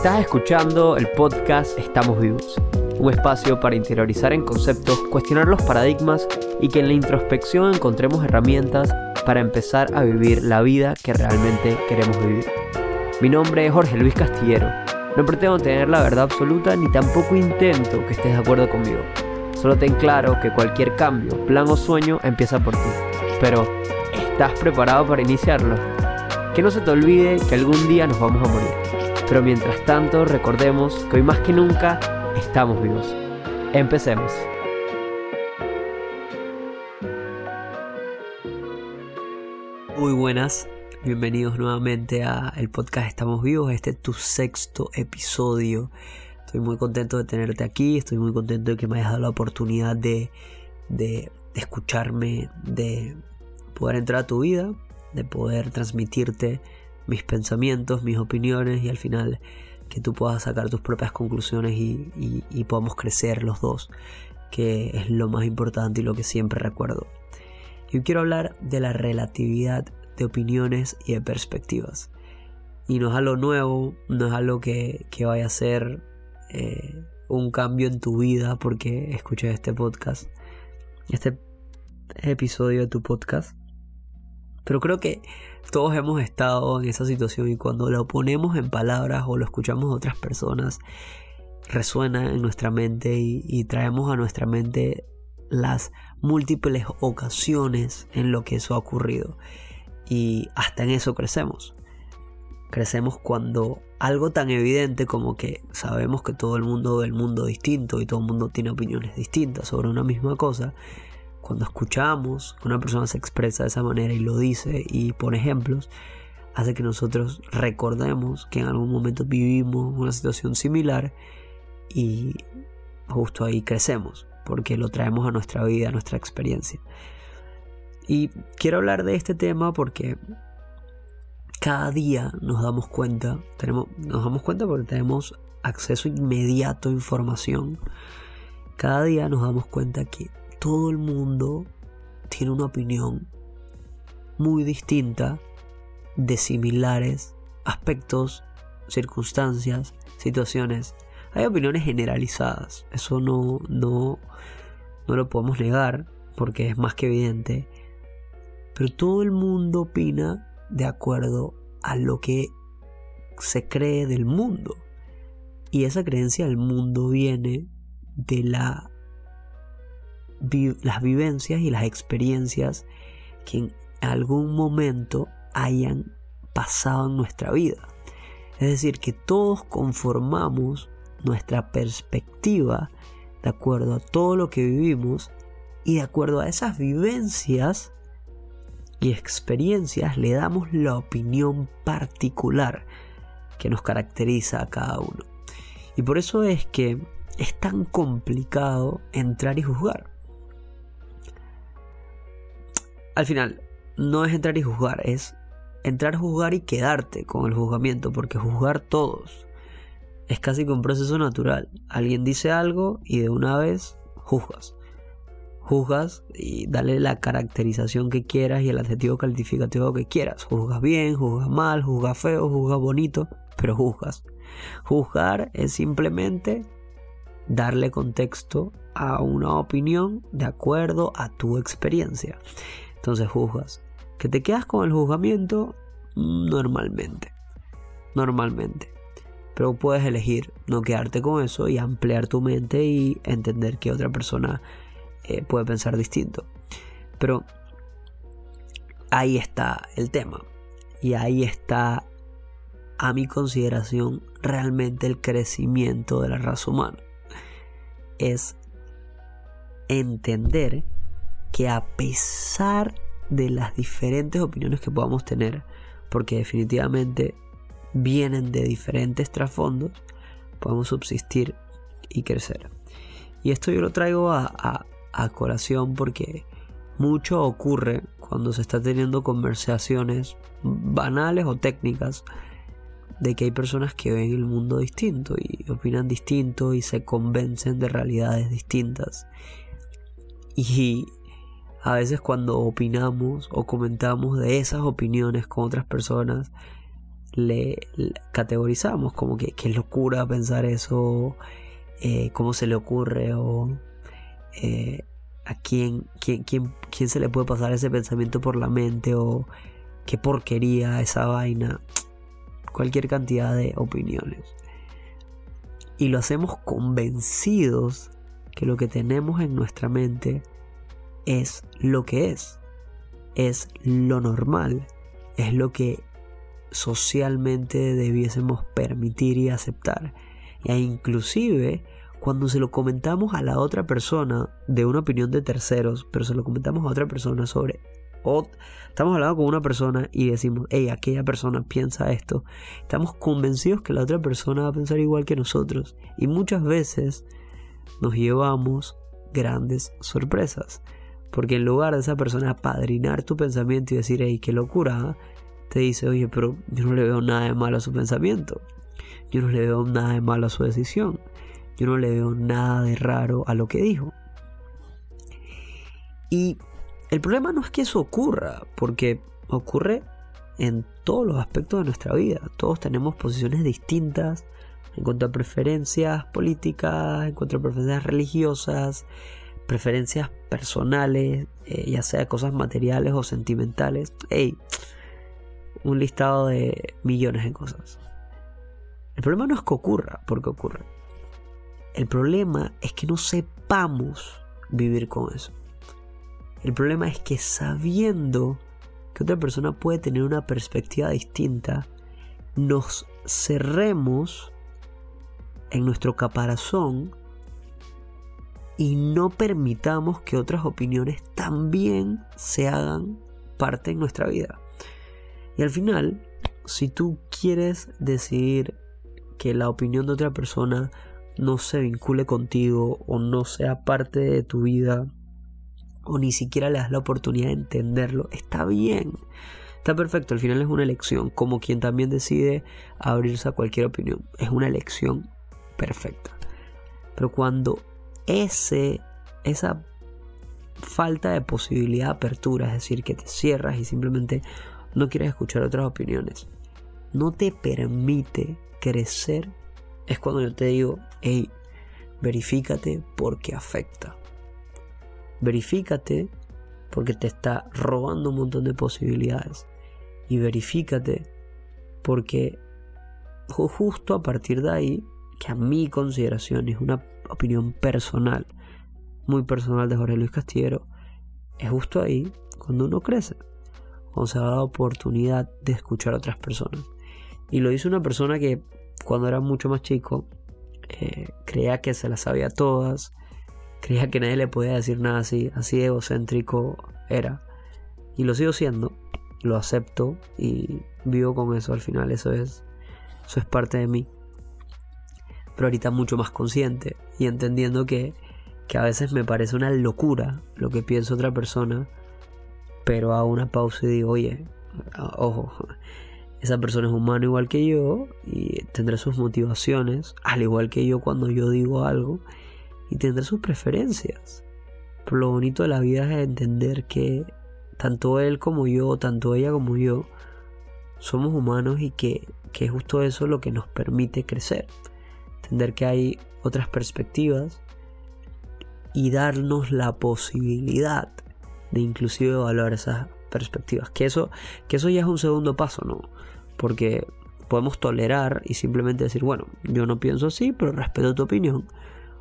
Estás escuchando el podcast Estamos Vivos, un espacio para interiorizar en conceptos, cuestionar los paradigmas y que en la introspección encontremos herramientas para empezar a vivir la vida que realmente queremos vivir. Mi nombre es Jorge Luis Castillero. No pretendo tener la verdad absoluta ni tampoco intento que estés de acuerdo conmigo. Solo ten claro que cualquier cambio, plan o sueño empieza por ti. Pero, ¿estás preparado para iniciarlo? Que no se te olvide que algún día nos vamos a morir. Pero mientras tanto, recordemos que hoy más que nunca estamos vivos. Empecemos. Muy buenas, bienvenidos nuevamente a el podcast Estamos Vivos, este es tu sexto episodio. Estoy muy contento de tenerte aquí, estoy muy contento de que me hayas dado la oportunidad de, de escucharme, de poder entrar a tu vida, de poder transmitirte mis pensamientos, mis opiniones y al final que tú puedas sacar tus propias conclusiones y, podamos crecer los dos, que es lo más importante y lo que siempre recuerdo. Yo quiero hablar de la relatividad de opiniones y de perspectivas. Y no es algo nuevo, no es algo que, vaya a ser eh, un cambio en tu vida porque escuché este podcast, este episodio de tu podcast. Pero creo que todos hemos estado en esa situación y cuando lo ponemos en palabras o lo escuchamos de otras personas, resuena en nuestra mente y, traemos a nuestra mente las múltiples ocasiones en lo que eso ha ocurrido. Y hasta en eso crecemos. Crecemos cuando algo tan evidente como que sabemos que todo el mundo ve el mundo distinto y todo el mundo tiene opiniones distintas sobre una misma cosa, cuando escuchamos que una persona se expresa de esa manera y lo dice y pone ejemplos, hace que nosotros recordemos que en algún momento vivimos una situación similar y justo ahí crecemos, porque lo traemos a nuestra vida, a nuestra experiencia. Y quiero hablar de este tema porque cada día nos damos cuenta, tenemos, nos damos cuenta porque tenemos acceso inmediato a información. Cada día nos damos cuenta que todo el mundo tiene una opinión muy distinta de similares aspectos, circunstancias, situaciones. Hay opiniones generalizadas, eso no, no, no lo podemos negar porque es más que evidente. Pero todo el mundo opina de acuerdo a lo que se cree del mundo. Y esa creencia del mundo viene de la las vivencias y las experiencias que en algún momento hayan pasado en nuestra vida. Es decir, que todos conformamos nuestra perspectiva de acuerdo a todo lo que vivimos y de acuerdo a esas vivencias y experiencias le damos la opinión particular que nos caracteriza a cada uno. Y por eso es que es tan complicado entrar y juzgar. Al final, no es entrar y juzgar, es entrar juzgar y quedarte con el juzgamiento, porque juzgar todos es casi que un proceso natural. Alguien dice algo y de una vez juzgas. Juzgas y dale la caracterización que quieras y el adjetivo calificativo que quieras. Juzgas bien, juzgas mal, juzgas feo, juzgas bonito, pero juzgas. Juzgar es simplemente darle contexto a una opinión de acuerdo a tu experiencia. Entonces juzgas. ¿Que te quedas con el juzgamiento? Normalmente. Normalmente. Pero puedes elegir no quedarte con eso y ampliar tu mente y entender que otra persona eh, puede pensar distinto. Pero ahí está el tema. Y ahí está, a mi consideración, realmente el crecimiento de la raza humana. Es entender que a pesar de las diferentes opiniones que podamos tener, porque definitivamente vienen de diferentes trasfondos, podemos subsistir y crecer. Y esto yo lo traigo a, a, colación porque mucho ocurre cuando se está teniendo conversaciones banales o técnicas de que hay personas que ven el mundo distinto y opinan distinto y se convencen de realidades distintas. Y a veces cuando opinamos o comentamos de esas opiniones con otras personas, le, categorizamos como que, que, locura pensar eso, eh, cómo se le ocurre o eh, a quién, quién, quién, quién se le puede pasar ese pensamiento por la mente o qué porquería esa vaina, cualquier cantidad de opiniones. Y lo hacemos convencidos que lo que tenemos en nuestra mente es lo que es, es lo normal, es lo que socialmente debiésemos permitir y aceptar. E inclusive cuando se lo comentamos a la otra persona de una opinión de terceros, pero se lo comentamos a otra persona sobre... O estamos hablando con una persona y decimos, hey, aquella persona piensa esto. Estamos convencidos que la otra persona va a pensar igual que nosotros. Y muchas veces nos llevamos grandes sorpresas. Porque en lugar de esa persona padrinar tu pensamiento y decir, hey, qué locura, te dice, oye, pero yo no le veo nada de malo a su pensamiento. Yo no le veo nada de malo a su decisión. Yo no le veo nada de raro a lo que dijo. Y el problema no es que eso ocurra, porque ocurre en todos los aspectos de nuestra vida. Todos tenemos posiciones distintas en cuanto a preferencias políticas, en cuanto a preferencias religiosas, preferencias personales, eh, ya sea cosas materiales o sentimentales. Hey, un listado de millones de cosas. El problema no es que ocurra porque ocurre. El problema es que no sepamos vivir con eso. El problema es que sabiendo que otra persona puede tener una perspectiva distinta, nos cerremos en nuestro caparazón y no permitamos que otras opiniones también se hagan parte en nuestra vida. Y al final, si tú quieres decidir que la opinión de otra persona no se vincule contigo o no sea parte de tu vida o ni siquiera le das la oportunidad de entenderlo, está bien. Está perfecto, al final es una elección, como quien también decide abrirse a cualquier opinión. Es una elección perfecta. Pero cuando ese, esa falta de posibilidad de apertura, es decir, que te cierras y simplemente no quieres escuchar otras opiniones, no te permite crecer, es cuando yo te digo, hey, verifícate porque afecta. Verifícate porque te está robando un montón de posibilidades. Y verifícate porque justo a partir de ahí, que a mi consideración es una opinión personal, muy personal de Jorge Luis Castillero, es justo ahí cuando uno crece cuando se da la oportunidad de escuchar a otras personas. Y lo hizo una persona que cuando era mucho más chico eh, creía que se las sabía todas, creía que nadie le podía decir nada así, así egocéntrico era. Y lo sigo siendo, lo acepto y vivo con eso al final, eso es, eso es parte de mí. Pero ahorita mucho más consciente y entendiendo que, que a veces me parece una locura lo que piensa otra persona pero hago una pausa y digo, oye, ojo, esa persona es humano igual que yo y tendrá sus motivaciones, al igual que yo cuando yo digo algo, y tendrá sus preferencias. Pero lo bonito de la vida es entender que tanto él como yo, tanto ella como yo, somos humanos y que, que es justo eso lo que nos permite crecer. Entender que hay otras perspectivas y darnos la posibilidad de inclusive evaluar esas perspectivas. Que eso, que eso ya es un segundo paso, ¿no? Porque podemos tolerar y simplemente decir, bueno, yo no pienso así, pero respeto tu opinión.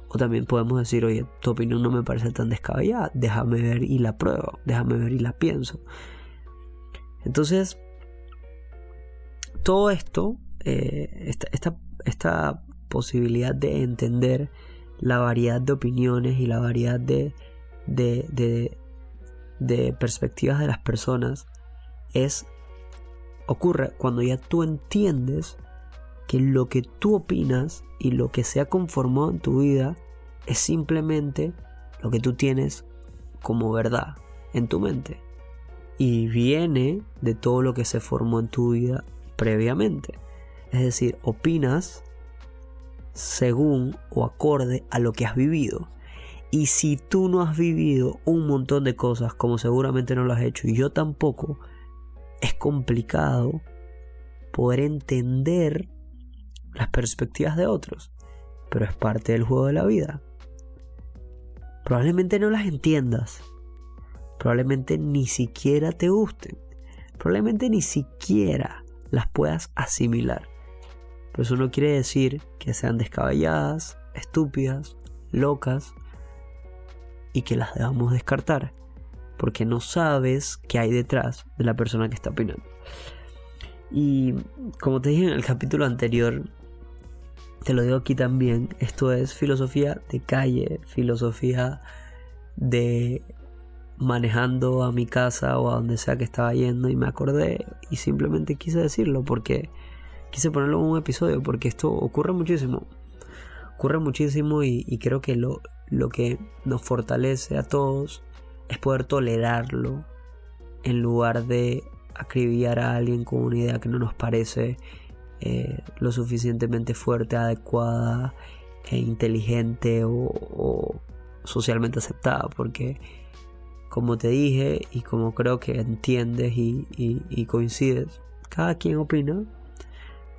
O también podemos decir, oye, tu opinión no me parece tan descabellada, déjame ver y la pruebo, déjame ver y la pienso. Entonces, todo esto, eh, esta, esta, posibilidad de entender la variedad de opiniones y la variedad de, de, de perspectivas de las personas es ocurre cuando ya tú entiendes que lo que tú opinas y lo que se ha conformado en tu vida es simplemente lo que tú tienes como verdad en tu mente y viene de todo lo que se formó en tu vida previamente. Es decir, opinas según o acorde a lo que has vivido. Y si tú no has vivido un montón de cosas, como seguramente no lo has hecho, y yo tampoco, es complicado poder entender las perspectivas de otros, pero es parte del juego de la vida. Probablemente no las entiendas, probablemente ni siquiera te gusten, probablemente ni siquiera las puedas asimilar. Pero eso no quiere decir que sean descabelladas, estúpidas, locas y que las debamos descartar, porque no sabes qué hay detrás de la persona que está opinando. Y como te dije en el capítulo anterior, te lo digo aquí también, esto es filosofía de calle, filosofía de manejando a mi casa o a donde sea que estaba yendo y me acordé y simplemente quise decirlo porque quise ponerlo en un episodio porque esto ocurre muchísimo. Ocurre muchísimo y, creo que lo, lo que nos fortalece a todos es poder tolerarlo en lugar de acribillar a alguien con una idea que no nos parece eh, lo suficientemente fuerte, adecuada e inteligente o, socialmente aceptada. Porque, como te dije y como creo que entiendes y, coincides, cada quien opina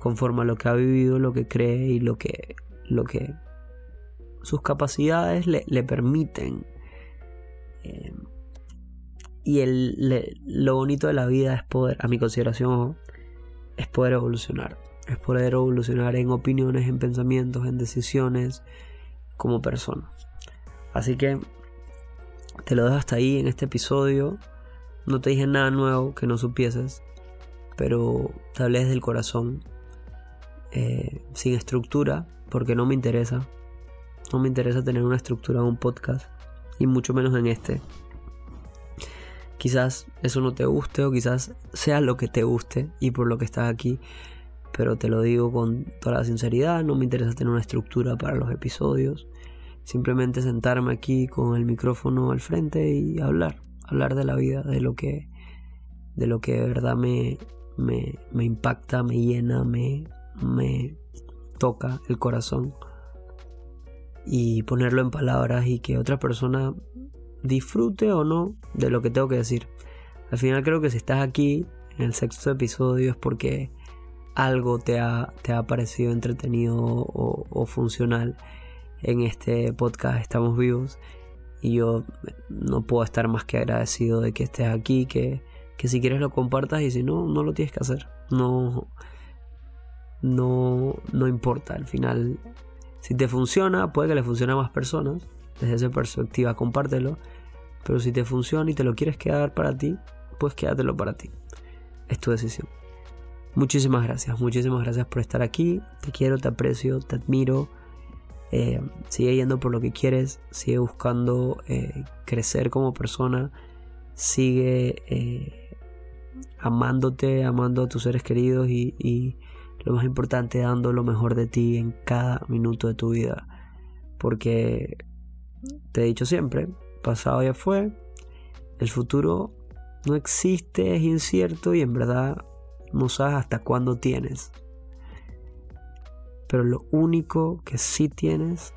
conforme a lo que ha vivido, lo que cree y lo que, lo que sus capacidades le, permiten. Eh, y el, lo bonito de la vida es poder, a mi consideración, es poder evolucionar. Es poder evolucionar en opiniones, en pensamientos, en decisiones, como persona. Así que te lo dejo hasta ahí en este episodio. No te dije nada nuevo que no supieses, pero te hablé desde el corazón, eh, sin estructura, porque no me interesa. No me interesa tener una estructura en un podcast, y mucho menos en este. Quizás eso no te guste o quizás sea lo que te guste y por lo que estás aquí. Pero te lo digo con toda la sinceridad, no me interesa tener una estructura para los episodios. Simplemente sentarme aquí con el micrófono al frente y hablar. Hablar de la vida, de lo que, de lo que de verdad me, me, me impacta, me llena, me, me toca el corazón. Y ponerlo en palabras y que otra persona disfrute o no de lo que tengo que decir. Al final creo que si estás aquí en el sexto episodio es porque algo te ha, te ha parecido entretenido o, funcional en este podcast Estamos Vivos. Y yo no puedo estar más que agradecido de que estés aquí, que, que si quieres lo compartas y si no, no lo tienes que hacer. No, no, no importa. Al final, si te funciona, puede que le funcione a más personas desde esa perspectiva, compártelo. Pero si te funciona y te lo quieres quedar para ti, pues quédatelo para ti. Es tu decisión. Muchísimas gracias, muchísimas gracias por estar aquí. Te quiero, te aprecio, te admiro. Eh, sigue yendo por lo que quieres, sigue buscando eh, crecer como persona, sigue eh, amándote, amando a tus seres queridos y, y lo más importante, dando lo mejor de ti en cada minuto de tu vida. Porque te he dicho siempre, pasado ya fue, el futuro no existe, es incierto y en verdad no sabes hasta cuándo tienes. Pero lo único que sí tienes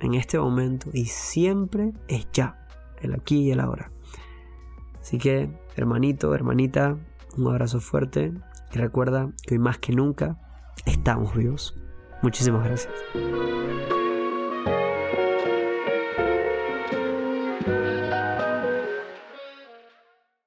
en este momento y siempre es ya, el aquí y el ahora. Así que, hermanito, hermanita, un abrazo fuerte y recuerda que hoy más que nunca estamos vivos. Muchísimas gracias.